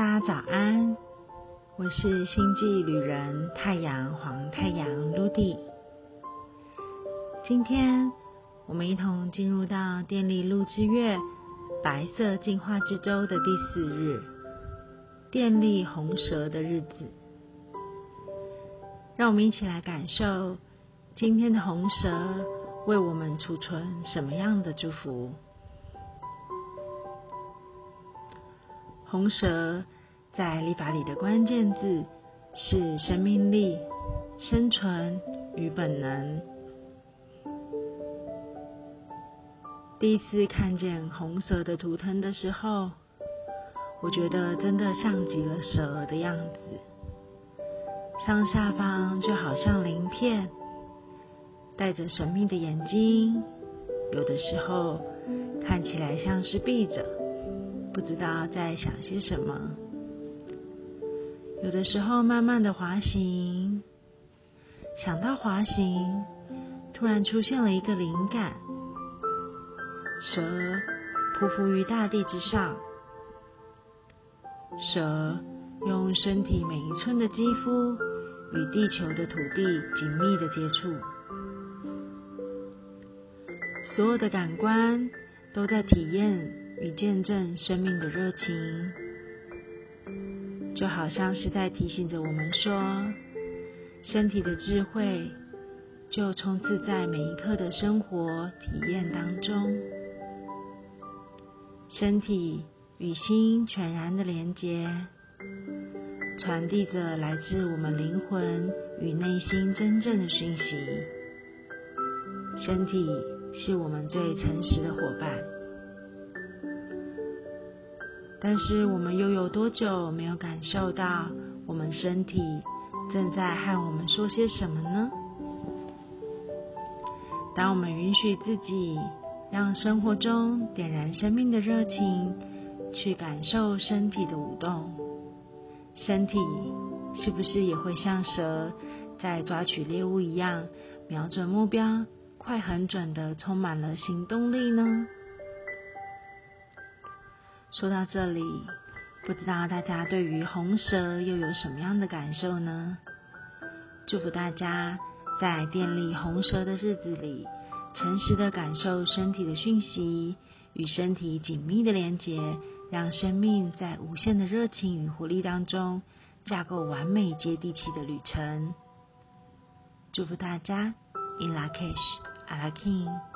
大家早安，我是星际旅人太阳黄太阳 Ludy。今天我们一同进入到电力路之月白色进化之周的第四日，电力红蛇的日子。让我们一起来感受今天的红蛇为我们储存什么样的祝福。红蛇在历法里的关键字是生命力、生存与本能。第一次看见红蛇的图腾的时候，我觉得真的像极了蛇的样子，上下方就好像鳞片，带着神秘的眼睛，有的时候看起来像是闭着。不知道在想些什么，有的时候慢慢的滑行，想到滑行，突然出现了一个灵感，蛇匍匐于大地之上，蛇用身体每一寸的肌肤与地球的土地紧密的接触，所有的感官都在体验。与见证生命的热情，就好像是在提醒着我们说，身体的智慧就充斥在每一刻的生活体验当中，身体与心全然的连接，传递着来自我们灵魂与内心真正的讯息。身体是我们最诚实的伙伴。但是我们又有多久没有感受到我们身体正在和我们说些什么呢？当我们允许自己让生活中点燃生命的热情，去感受身体的舞动，身体是不是也会像蛇在抓取猎物一样，瞄准目标，快很准的充满了行动力呢？说到这里，不知道大家对于红蛇又有什么样的感受呢？祝福大家在电力红蛇的日子里，诚实的感受身体的讯息，与身体紧密的连接，让生命在无限的热情与活力当中，架构完美接地气的旅程。祝福大家，In La Cash, a La King。